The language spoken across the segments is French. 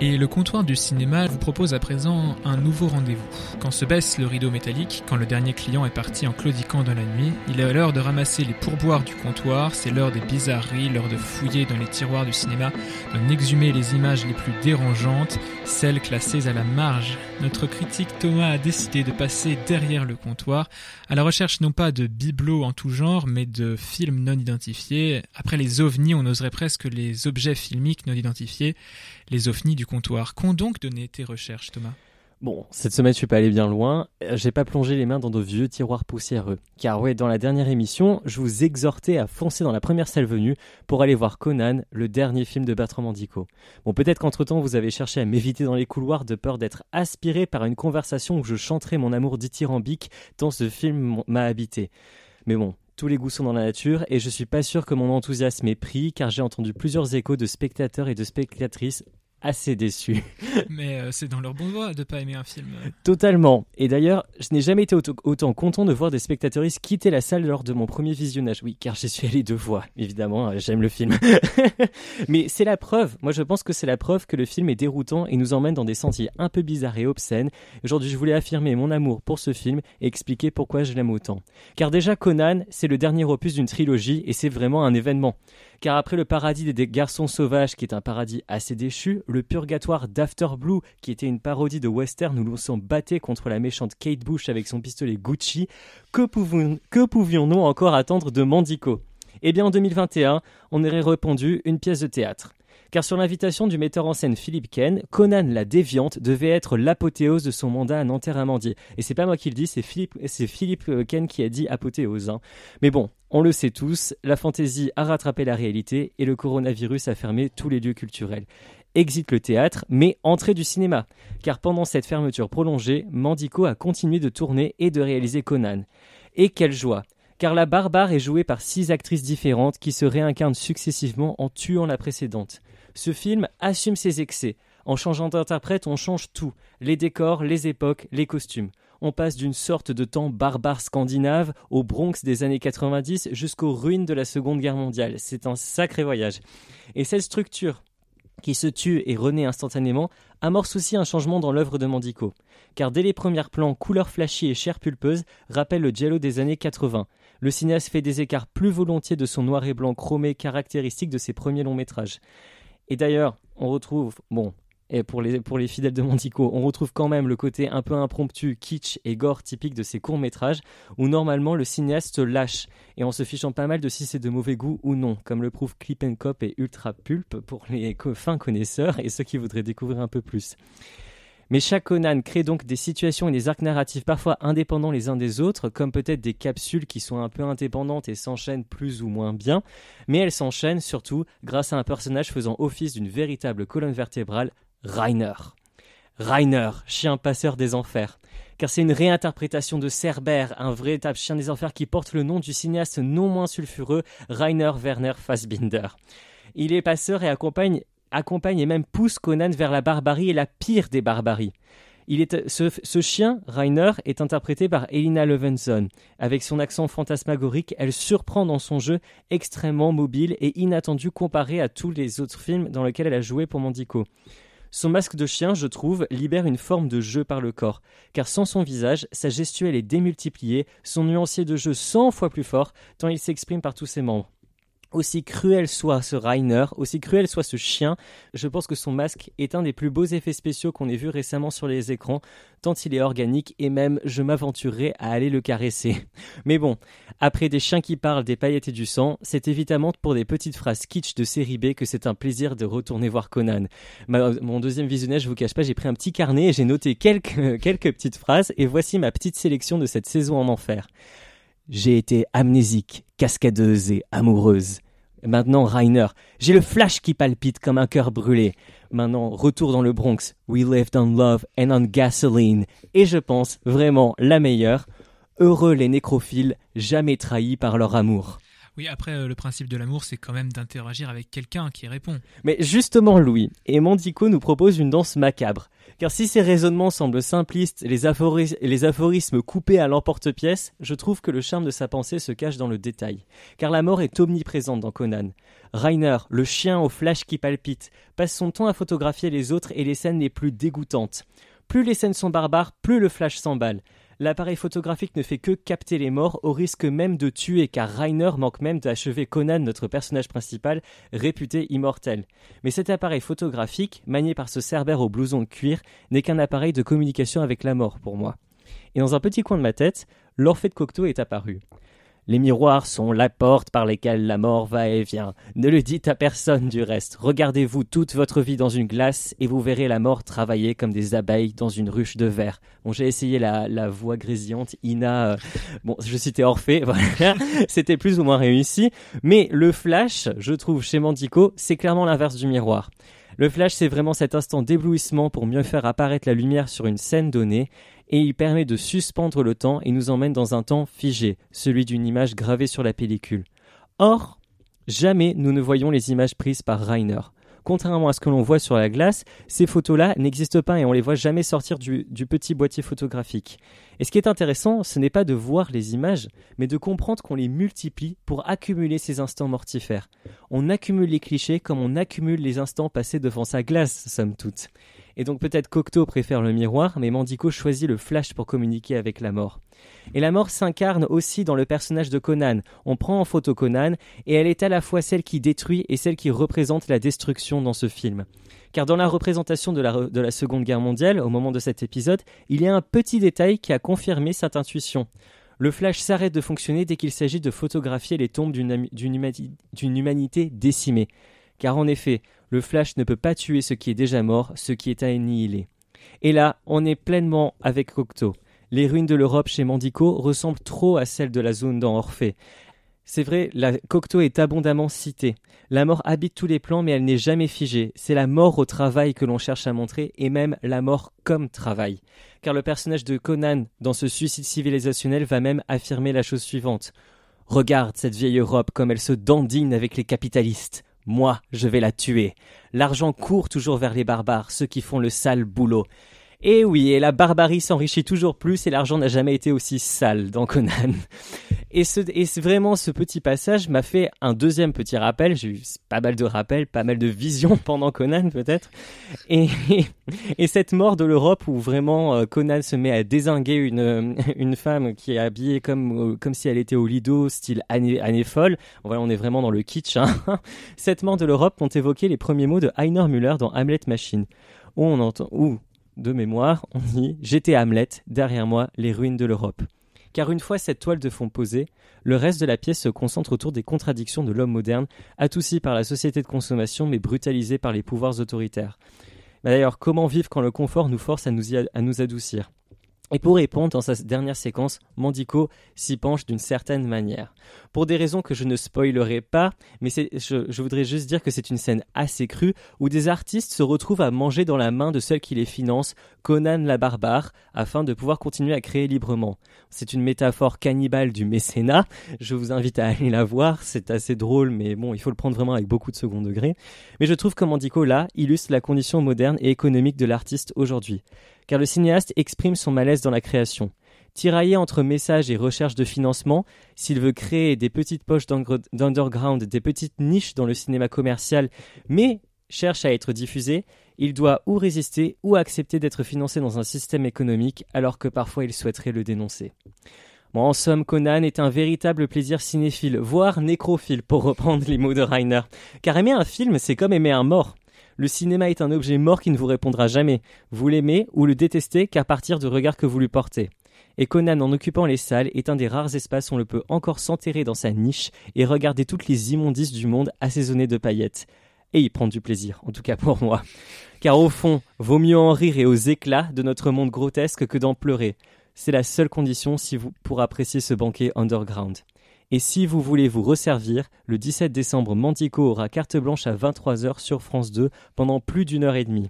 Et le comptoir du cinéma vous propose à présent un nouveau rendez-vous. Quand se baisse le rideau métallique, quand le dernier client est parti en claudiquant dans la nuit, il est l'heure de ramasser les pourboires du comptoir, c'est l'heure des bizarreries, l'heure de fouiller dans les tiroirs du cinéma, d'en exhumer les images les plus dérangeantes, celles classées à la marge. Notre critique Thomas a décidé de passer derrière le comptoir, à la recherche non pas de bibelots en tout genre, mais de films non identifiés. Après les ovnis, on oserait presque les objets filmiques non identifiés les ovnis du comptoir. Qu'ont donc donné tes recherches, Thomas? Bon, cette semaine, je suis pas allé bien loin. Euh, j'ai pas plongé les mains dans de vieux tiroirs poussiéreux. Car ouais, dans la dernière émission, je vous exhortais à foncer dans la première salle venue pour aller voir Conan, le dernier film de Bertrand Mandico. Bon, peut-être qu'entre temps, vous avez cherché à m'éviter dans les couloirs de peur d'être aspiré par une conversation où je chanterais mon amour dithyrambique tant ce film m'a habité. Mais bon, tous les goûts sont dans la nature et je suis pas sûr que mon enthousiasme ait pris car j'ai entendu plusieurs échos de spectateurs et de spectatrices assez déçu. Mais euh, c'est dans leur bon droit de pas aimer un film. Totalement. Et d'ailleurs, je n'ai jamais été autant content de voir des spectateuristes quitter la salle lors de mon premier visionnage. Oui, car j'y suis allé deux fois, évidemment, euh, j'aime le film. Mais c'est la preuve, moi je pense que c'est la preuve que le film est déroutant et nous emmène dans des sentiers un peu bizarres et obscènes. Aujourd'hui, je voulais affirmer mon amour pour ce film et expliquer pourquoi je l'aime autant. Car déjà, Conan, c'est le dernier opus d'une trilogie et c'est vraiment un événement car après le paradis des garçons sauvages, qui est un paradis assez déchu, le purgatoire d'After Blue, qui était une parodie de western où l'on s'en battait contre la méchante Kate Bush avec son pistolet Gucci, que, pouvions-nous encore attendre de Mandico? Eh bien en 2021, on aurait répondu une pièce de théâtre car sur l'invitation du metteur en scène Philippe Ken, Conan la déviante devait être l'apothéose de son mandat à Nanterre-Amandier. Et c'est pas moi qui le dis, c'est Philippe, c'est Philippe euh, Ken qui a dit apothéose. Hein. Mais bon, on le sait tous, la fantaisie a rattrapé la réalité et le coronavirus a fermé tous les lieux culturels. Exit le théâtre, mais entrée du cinéma, car pendant cette fermeture prolongée, Mandico a continué de tourner et de réaliser Conan. Et quelle joie car la barbare est jouée par six actrices différentes qui se réincarnent successivement en tuant la précédente. Ce film assume ses excès. En changeant d'interprète, on change tout les décors, les époques, les costumes. On passe d'une sorte de temps barbare scandinave au Bronx des années 90 jusqu'aux ruines de la Seconde Guerre mondiale. C'est un sacré voyage. Et cette structure qui se tue et renaît instantanément, amorce aussi un changement dans l'œuvre de Mandico. Car dès les premiers plans, couleurs flashy et chair pulpeuse rappellent le giallo des années 80. Le cinéaste fait des écarts plus volontiers de son noir et blanc chromé caractéristique de ses premiers longs métrages. Et d'ailleurs, on retrouve, bon, et pour les, fidèles de Mandico, on retrouve quand même le côté un peu impromptu, kitsch et gore typique de ces courts-métrages, où normalement le cinéaste lâche, et en se fichant pas mal de si c'est de mauvais goût ou non, comme le prouvent Clip et Ultra Pulp pour les fins connaisseurs et ceux qui voudraient découvrir un peu plus. Mais chaque Conan crée donc des situations et des arcs narratifs parfois indépendants les uns des autres, comme peut-être des capsules qui sont un peu indépendantes et s'enchaînent plus ou moins bien, mais elles s'enchaînent surtout grâce à un personnage faisant office d'une véritable colonne vertébrale, Rainer. Rainer, chien passeur des enfers. Car c'est une réinterprétation de Cerbère, un véritable chien des enfers qui porte le nom du cinéaste non moins sulfureux Rainer Werner Fassbinder. Il est passeur et accompagne accompagne et même pousse Conan vers la barbarie et la pire des barbaries. Il est, ce, chien, Rainer, est interprété par Elina Levenson. Avec son accent fantasmagorique, elle surprend dans son jeu extrêmement mobile et inattendu comparé à tous les autres films dans lesquels elle a joué pour Mandico. Son masque de chien, je trouve, libère une forme de jeu par le corps, car sans son visage, sa gestuelle est démultipliée, son nuancier de jeu cent fois plus fort, tant il s'exprime par tous ses membres aussi cruel soit ce Rainer, aussi cruel soit ce chien, je pense que son masque est un des plus beaux effets spéciaux qu'on ait vu récemment sur les écrans, tant il est organique et même je m'aventurerai à aller le caresser. Mais bon, après des chiens qui parlent, des paillettes et du sang, c'est évidemment pour des petites phrases kitsch de série B que c'est un plaisir de retourner voir Conan. mon deuxième visionnage, je vous cache pas, j'ai pris un petit carnet et j'ai noté quelques, quelques petites phrases et voici ma petite sélection de cette saison en enfer. J'ai été amnésique, cascadeuse et amoureuse. Maintenant, Rainer. J'ai le flash qui palpite comme un cœur brûlé. Maintenant, retour dans le Bronx. We lived on love and on gasoline. Et je pense vraiment la meilleure. Heureux les nécrophiles, jamais trahis par leur amour. Oui, après, euh, le principe de l'amour, c'est quand même d'interagir avec quelqu'un qui répond. Mais justement, Louis, et Mandico nous propose une danse macabre Car si ces raisonnements semblent simplistes, les, aphorismes coupés à l'emporte-pièce, je trouve que le charme de sa pensée se cache dans le détail. Car la mort est omniprésente dans Conan. Rainer, le chien au flash qui palpite, passe son temps à photographier les autres et les scènes les plus dégoûtantes. Plus les scènes sont barbares, plus le flash s'emballe l'appareil photographique ne fait que capter les morts au risque même de tuer car Rainer manque même d'achever Conan, notre personnage principal, réputé immortel. Mais cet appareil photographique, manié par ce cerbère au blouson de cuir, n'est qu'un appareil de communication avec la mort pour moi. Et dans un petit coin de ma tête, l'Orphée de Cocteau est apparu. Les miroirs sont la porte par lesquelles la mort va et vient. Ne le dites à personne du reste. Regardez-vous toute votre vie dans une glace et vous verrez la mort travailler comme des abeilles dans une ruche de verre. Bon, j'ai essayé la, voix grésillante, Ina. Euh, bon, je citais Orphée, voilà. C'était plus ou moins réussi. Mais le flash, je trouve, chez Mandico, c'est clairement l'inverse du miroir. Le flash, c'est vraiment cet instant d'éblouissement pour mieux faire apparaître la lumière sur une scène donnée et il permet de suspendre le temps et nous emmène dans un temps figé, celui d'une image gravée sur la pellicule. Or, jamais nous ne voyons les images prises par Rainer. Contrairement à ce que l'on voit sur la glace, ces photos-là n'existent pas et on les voit jamais sortir du, du, petit boîtier photographique. Et ce qui est intéressant, ce n'est pas de voir les images, mais de comprendre qu'on les multiplie pour accumuler ces instants mortifères. On accumule les clichés comme on accumule les instants passés devant sa glace, somme toute. Et donc peut-être Cocteau préfère le miroir, mais Mandico choisit le flash pour communiquer avec la mort. Et la mort s'incarne aussi dans le personnage de Conan. On prend en photo Conan, et elle est à la fois celle qui détruit et celle qui représente la destruction dans ce film. Car dans la représentation de la, de la Seconde Guerre mondiale, au moment de cet épisode, il y a un petit détail qui a confirmé cette intuition. Le flash s'arrête de fonctionner dès qu'il s'agit de photographier les tombes d'une humanité décimée. Car en effet, le flash ne peut pas tuer ce qui est déjà mort, ce qui est annihilé. Et là, on est pleinement avec Cocteau. Les ruines de l'Europe chez Mandico ressemblent trop à celles de la zone dans Orphée. C'est vrai, la Cocteau est abondamment citée. La mort habite tous les plans, mais elle n'est jamais figée. C'est la mort au travail que l'on cherche à montrer, et même la mort comme travail. Car le personnage de Conan, dans ce suicide civilisationnel, va même affirmer la chose suivante. Regarde cette vieille Europe comme elle se dandine avec les capitalistes. Moi, je vais la tuer. L'argent court toujours vers les barbares, ceux qui font le sale boulot. Et oui, et la barbarie s'enrichit toujours plus et l'argent n'a jamais été aussi sale dans Conan. Et, ce, et vraiment, ce petit passage m'a fait un deuxième petit rappel. J'ai eu pas mal de rappels, pas mal de visions pendant Conan peut-être. Et, et, cette mort de l'Europe où vraiment euh, Conan se met à désinguer une, une femme qui est habillée comme, euh, comme si elle était au Lido, style année, année folle. Voilà, on est vraiment dans le kitsch. Hein. Cette mort de l'Europe ont évoqué les premiers mots de Heiner Müller dans Hamlet Machine. Où on entend, où de mémoire, on dit J'étais Hamlet, derrière moi les ruines de l'Europe. Car une fois cette toile de fond posée, le reste de la pièce se concentre autour des contradictions de l'homme moderne, adouci par la société de consommation mais brutalisé par les pouvoirs autoritaires. D'ailleurs, comment vivre quand le confort nous force à nous adoucir? Et pour répondre, dans sa dernière séquence, Mandico s'y penche d'une certaine manière. Pour des raisons que je ne spoilerai pas, mais je, voudrais juste dire que c'est une scène assez crue où des artistes se retrouvent à manger dans la main de celle qui les finance, Conan la barbare, afin de pouvoir continuer à créer librement. C'est une métaphore cannibale du mécénat. Je vous invite à aller la voir. C'est assez drôle, mais bon, il faut le prendre vraiment avec beaucoup de second degré. Mais je trouve que Mandico là illustre la condition moderne et économique de l'artiste aujourd'hui car le cinéaste exprime son malaise dans la création. Tiraillé entre messages et recherche de financement, s'il veut créer des petites poches d'underground, des petites niches dans le cinéma commercial, mais cherche à être diffusé, il doit ou résister ou accepter d'être financé dans un système économique alors que parfois il souhaiterait le dénoncer. En somme, Conan est un véritable plaisir cinéphile, voire nécrophile, pour reprendre les mots de Rainer. Car aimer un film, c'est comme aimer un mort. Le cinéma est un objet mort qui ne vous répondra jamais. Vous l'aimez ou le détestez qu'à partir du regard que vous lui portez. Et Conan, en occupant les salles, est un des rares espaces où on peut encore s'enterrer dans sa niche et regarder toutes les immondices du monde assaisonnées de paillettes. Et y prendre du plaisir, en tout cas pour moi. Car au fond, vaut mieux en rire et aux éclats de notre monde grotesque que d'en pleurer. C'est la seule condition si vous, pour apprécier ce banquet underground. Et si vous voulez vous resservir, le 17 décembre, Mantico aura carte blanche à 23h sur France 2 pendant plus d'une heure et demie.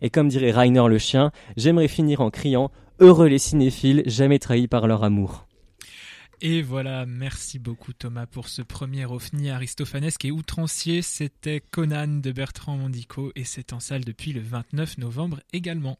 Et comme dirait Rainer le chien, j'aimerais finir en criant Heureux les cinéphiles, jamais trahis par leur amour. Et voilà, merci beaucoup Thomas pour ce premier OVNI aristophanesque et outrancier. C'était Conan de Bertrand Mandico et c'est en salle depuis le 29 novembre également.